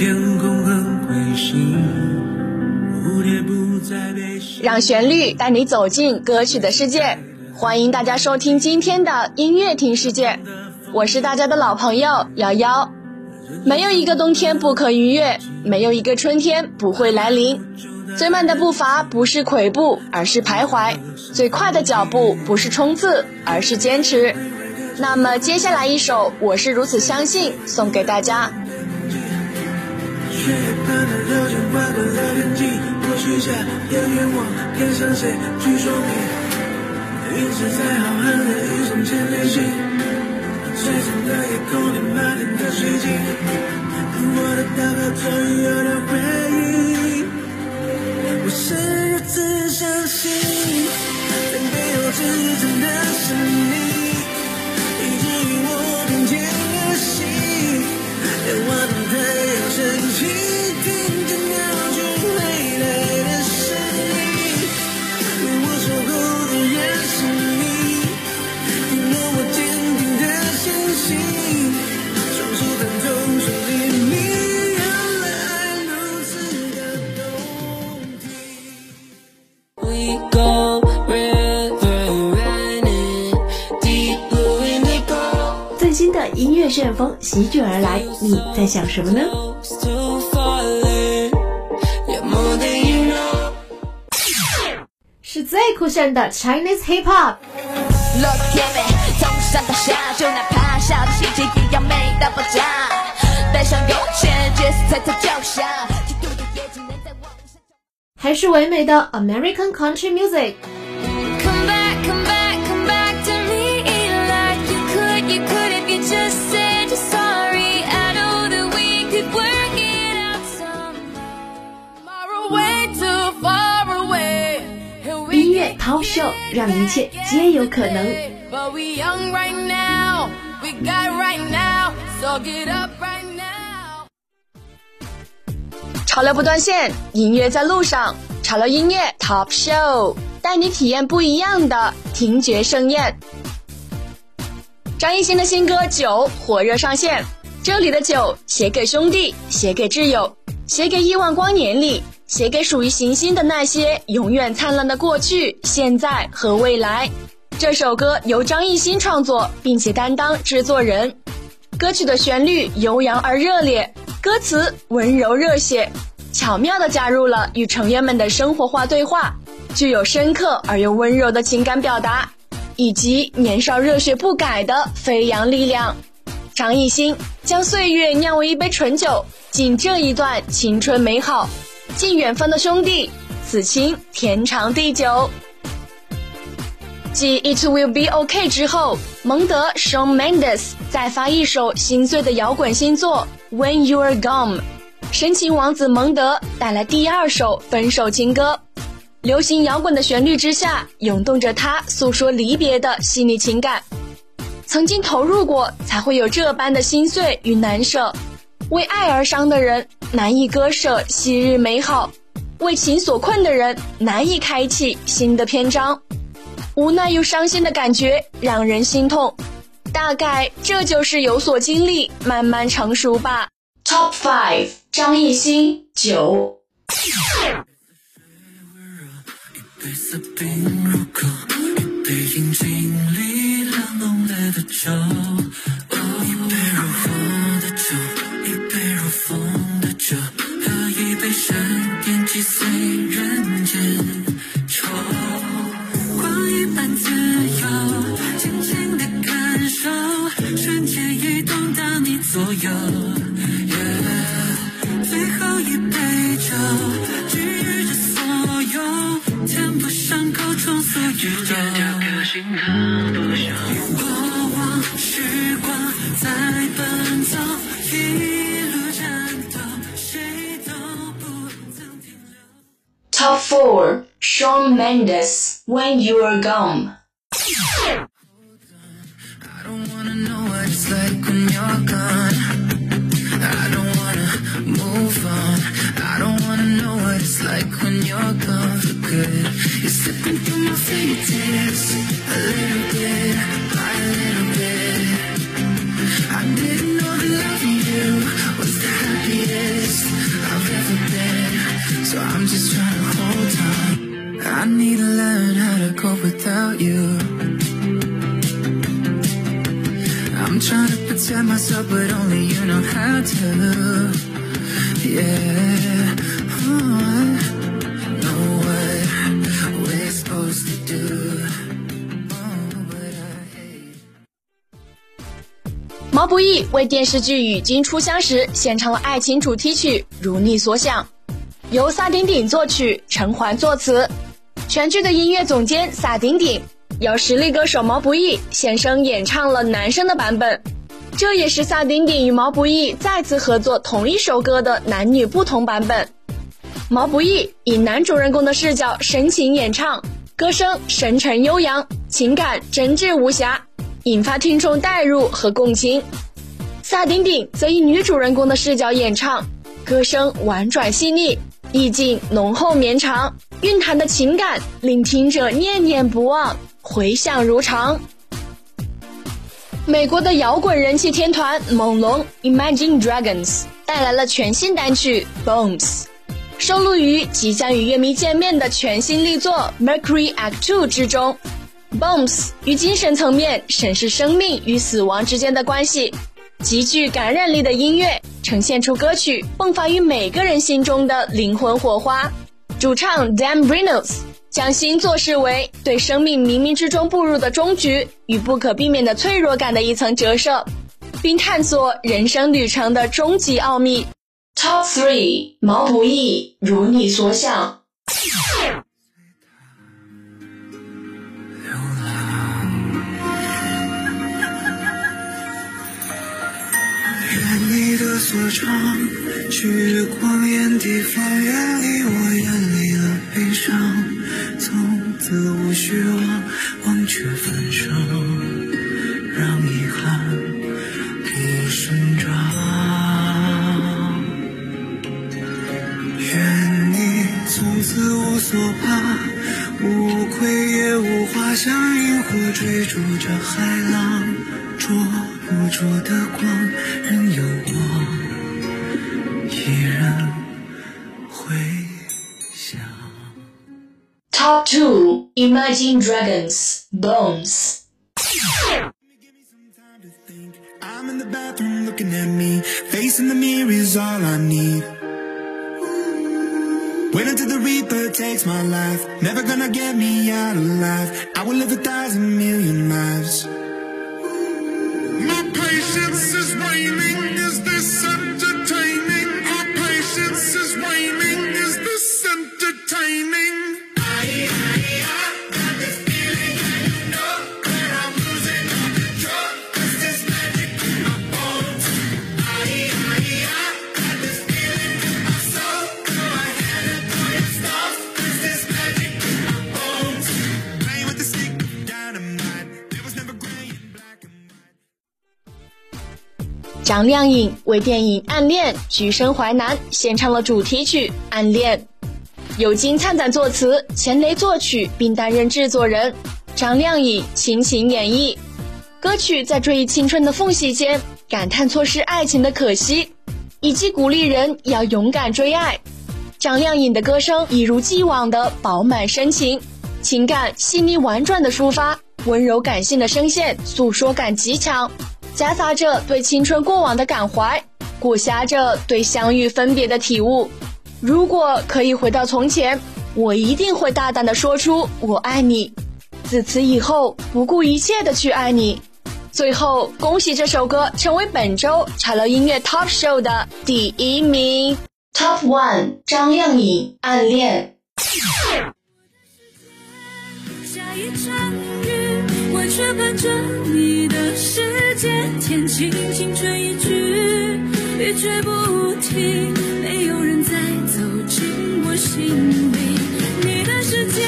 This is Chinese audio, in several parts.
天空很灰心，蝴蝶不再被让旋律带你走进歌曲的世界。欢迎大家收听今天的音乐听世界，我是大家的老朋友瑶瑶。没有一个冬天不可逾越，没有一个春天不会来临。最慢的步伐不是跬步，而是徘徊；最快的脚步不是冲刺，而是坚持。那么接下来一首《我是如此相信》送给大家。断了流星，划过了天际，我许下的愿望，该向谁去说明？陨石在浩瀚的宇宙间旅行，璀璨的夜空里满天的水晶，我的祷告终于有了回应，我是如此相信，在背后支撑的是你。你在想什么呢？是最酷炫的 Chinese Hip Hop。还是唯美的 American Country Music。Top Show 让一切皆有可能。潮流不断线，音乐在路上。潮流音乐 Top Show 带你体验不一样的听觉盛宴。张艺兴的新歌《酒》火热上线，这里的酒写给兄弟，写给挚友，写给亿万光年里。写给属于行星的那些永远灿烂的过去、现在和未来。这首歌由张艺兴创作，并且担当制作人。歌曲的旋律悠扬而热烈，歌词温柔热血，巧妙地加入了与成员们的生活化对话，具有深刻而又温柔的情感表达，以及年少热血不改的飞扬力量。张艺兴将岁月酿为一杯醇酒，敬这一段青春美好。敬远方的兄弟，此情天长地久。继《It Will Be OK》之后，蒙德 Shawn Mendes 再发一首心碎的摇滚新作《When You're Gone》，深情王子蒙德带来第二首分手情歌。流行摇滚的旋律之下，涌动着他诉说离别的细腻情感。曾经投入过，才会有这般的心碎与难舍。为爱而伤的人难以割舍昔日美好，为情所困的人难以开启新的篇章，无奈又伤心的感觉让人心痛。大概这就是有所经历，慢慢成熟吧。Top Five，张艺兴九。风的酒，喝一杯深，点击碎人。When you're gone. For good. You're slipping through my fingertips a little bit, by a little to learn how to cope without you. I'm trying to protect myself, but only you know how to. Yeah, oh, I know what we're supposed to do. Oh, but I hate. 毛不易为电视剧《与君初相识》献唱了爱情主题曲《如你所想》，由萨顶顶作曲，陈环作词。全剧的音乐总监萨顶顶由实力歌手毛不易现声演唱了男生的版本，这也是萨顶顶与毛不易再次合作同一首歌的男女不同版本。毛不易以男主人公的视角深情演唱，歌声深沉悠扬，情感真挚无瑕，引发听众代入和共情。萨顶顶则以女主人公的视角演唱，歌声婉转细腻，意境浓厚绵长，蕴含的情感令听者念念不忘，回响如常。美国的摇滚人气天团猛龙 Imagine Dragons 带来了全新单曲《Bones》，收录于即将与乐迷见面的全新力作《Mercury Act Two》之中。Bones 于精神层面审视生命与死亡之间的关系，极具感染力的音乐呈现出歌曲迸发于每个人心中的灵魂火花。主唱 Dan Reynolds 将星座视为对生命冥冥之中步入的终局与不可避免的脆弱感的一层折射，并探索人生旅程的终极奥秘。Top three，毛不易，如你所想。所长，去光艳地方，远离我眼里的悲伤，从此无需望，忘却分手，让遗憾不生长。愿你从此无所怕，无愧也无花，像萤火追逐着海浪，捉不住的光，任由 2. Imagine Dragons Bones. I'm in the bathroom looking at me. Facing the mirror is all I need. Wait until the Reaper takes my life. Never gonna get me out of life. I will live a thousand million lives. My patience is waning. 张靓颖为电影《暗恋》举身淮南献唱了主题曲《暗恋》，尤金灿灿作词，钱雷作曲，并担任制作人。张靓颖倾情演绎歌曲，在追忆青春的缝隙间，感叹错失爱情的可惜，以及鼓励人要勇敢追爱。张靓颖的歌声一如既往的饱满深情，情感细腻婉转的抒发，温柔感性的声线诉说感极强，夹杂着对青春过往的感怀，裹挟着对相遇分别的体悟。如果可以回到从前，我一定会大胆的说出我爱你，自此以后不顾一切的去爱你。最后，恭喜这首歌成为本周潮流音乐 Top Show 的第一名。Top One，张靓颖《暗恋》。下下一场雨，我却伴着你的世界，天晴晴吹一句，雨却不停，没有人再走进我心里。你的世界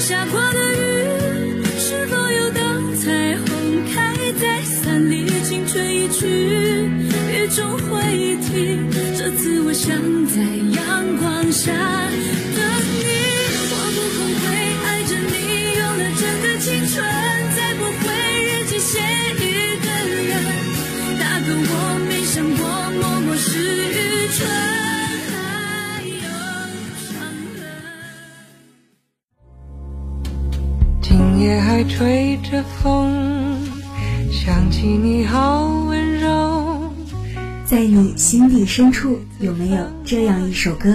下过的雨，是否有道彩虹开在伞里？轻吹一句，雨终会停。这次我想在阳光下吹着风，想起你好温柔。在你心底深处，有没有这样一首歌，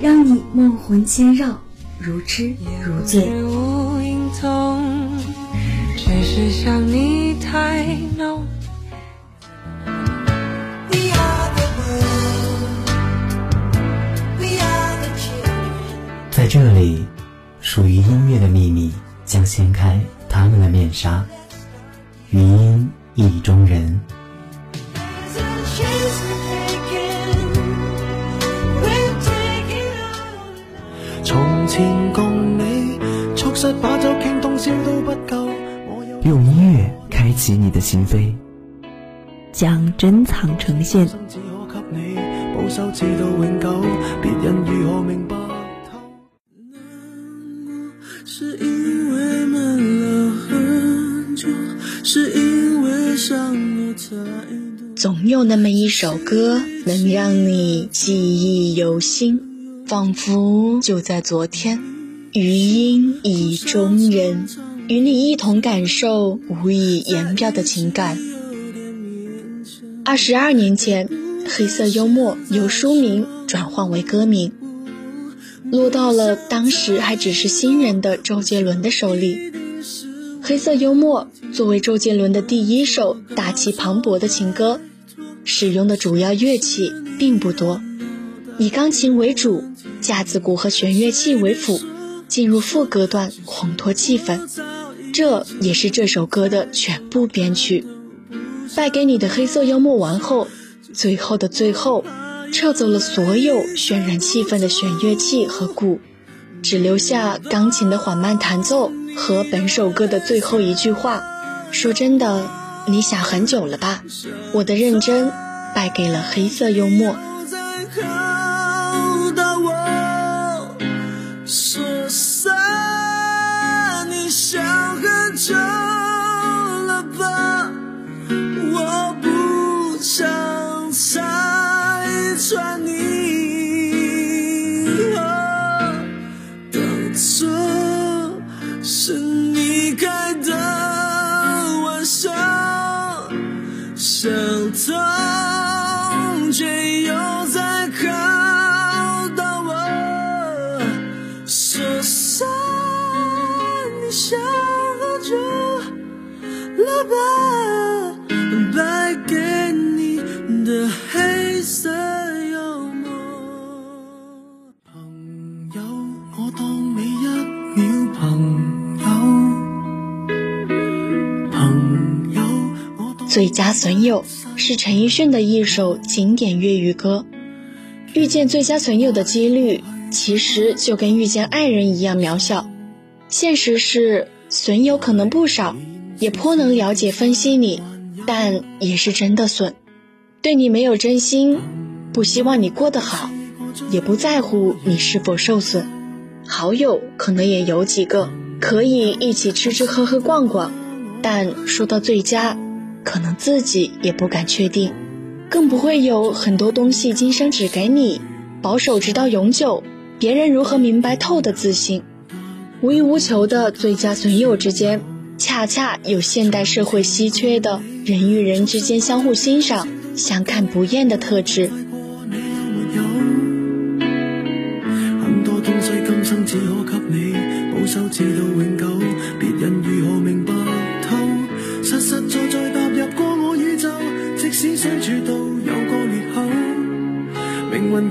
让你梦魂牵绕，如痴如醉？无影踪，只是想你太浓。在这里，属于音乐的秘密将掀开他们的面纱。语音意中人。从前共你促膝把酒傾通宵都不夠，我有用音乐开启你的心扉，将珍藏呈現。生只可給你保守至到永久，別人如何明白总有那么一首歌，能让你记忆犹新，仿佛就在昨天。余音已中人，与你一同感受无以言表的情感。二十二年前，黑色幽默由书名转换为歌名，落到了当时还只是新人的周杰伦的手里。黑色幽默作为周杰伦的第一首大气磅礴的情歌，使用的主要乐器并不多，以钢琴为主，架子鼓和弦乐器为辅，进入副歌段烘托气氛。这也是这首歌的全部编曲。败给你的黑色幽默完后，最后的最后，撤走了所有渲染气氛的弦乐器和鼓，只留下钢琴的缓慢弹奏和本首歌的最后一句话。说真的，你想很久了吧？我的认真败给了黑色幽默。说散，你想很久了吧？我不想拆最佳损友是陈奕迅的一首经典粤语歌。遇见最佳损友的几率，其实就跟遇见爱人一样渺小。现实是，损友可能不少，也颇能了解分析你，但也是真的损，对你没有真心，不希望你过得好，也不在乎你是否受损。好友可能也有几个，可以一起吃吃喝喝逛逛，但说到最佳，可能自己也不敢确定，更不会有很多东西今生只给你，保守直到永久，别人如何明白透的自信。无欲无求的最佳损友之间，恰恰有现代社会稀缺的人与人之间相互欣赏、相看不厌的特质。很多东西今生只可给你保守至到永久，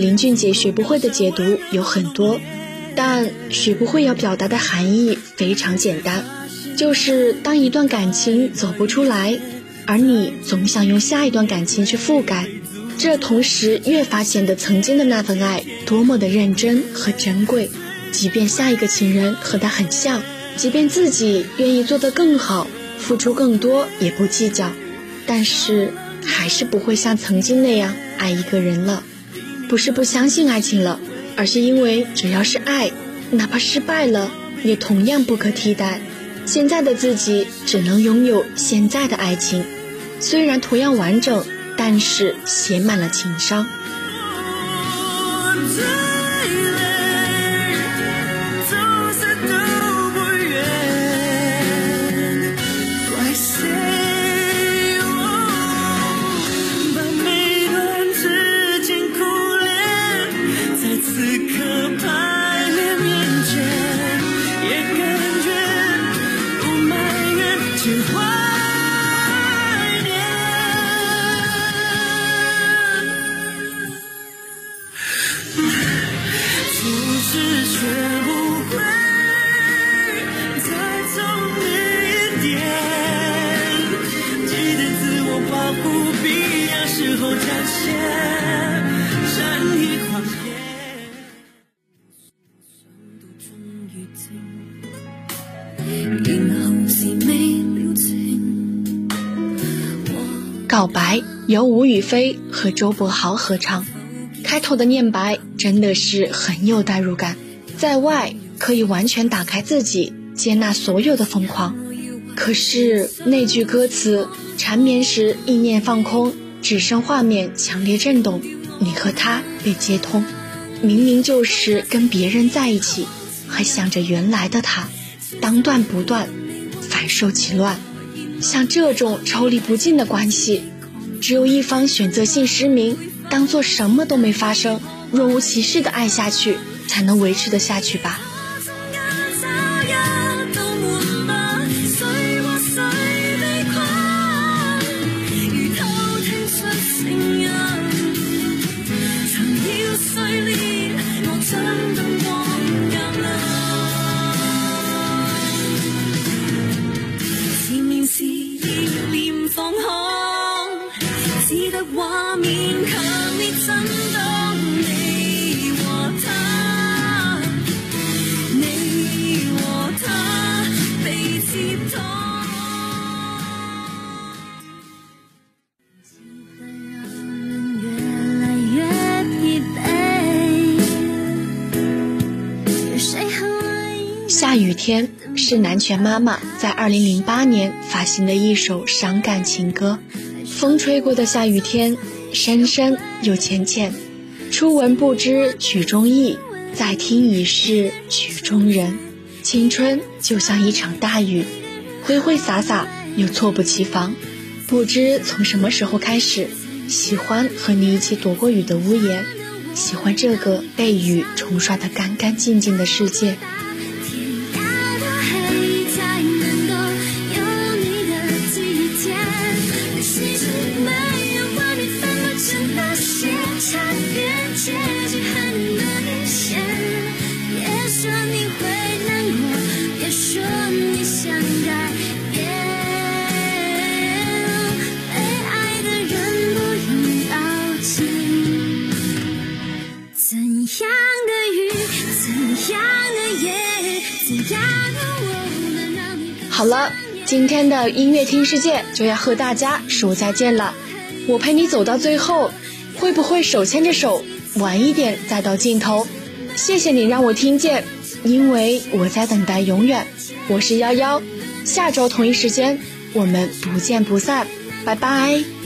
林俊杰学不会的解读有很多，但学不会要表达的含义非常简单，就是当一段感情走不出来，而你总想用下一段感情去覆盖，这同时越发显得曾经的那份爱多么的认真和珍贵。即便下一个情人和他很像，即便自己愿意做得更好，付出更多也不计较，但是还是不会像曾经那样爱一个人了。不是不相信爱情了，而是因为只要是爱，哪怕失败了，也同样不可替代。现在的自己只能拥有现在的爱情，虽然同样完整，但是写满了情伤。必要时候展现善意谎言。告白由吴雨霏和周柏豪合唱，开头的念白真的是很有代入感。在外可以完全打开自己，接纳所有的疯狂，可是那句歌词缠绵时意念放空，只剩画面强烈震动，你和他被接通，明明就是跟别人在一起，还想着原来的他，当断不断，反受其乱。像这种抽离不尽的关系，只有一方选择性失明，当做什么都没发生，若无其事的爱下去，才能维持得下去吧。只得画面強烈震動。你和他，你和他被接通。气氛让人越来越疲惫。下雨天是南拳妈妈在二零零八年发行的一首伤感情歌。风吹过的下雨天，深深又浅浅。初闻不知曲中意，再听已是曲中人。青春就像一场大雨，挥挥洒洒又猝不及防。不知从什么时候开始，喜欢和你一起躲过雨的屋檐，喜欢这个被雨冲刷得干干净净的世界。好了，今天的音乐听世界就要和大家说再见了。我陪你走到最后，会不会手牵着手，晚一点再到尽头？谢谢你让我听见，因为我在等待永远。我是幺幺，下周同一时间我们不见不散，拜拜。